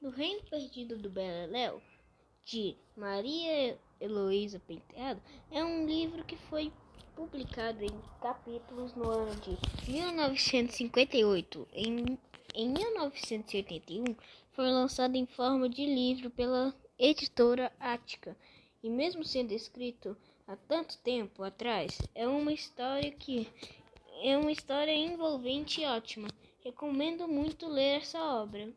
No Reino Perdido do Beleléu, de Maria Heloísa Penteado, é um livro que foi publicado em capítulos no ano de 1958. Em, em 1981, foi lançado em forma de livro pela editora Ática. E mesmo sendo escrito há tanto tempo atrás, é uma história que é uma história envolvente e ótima. Recomendo muito ler essa obra.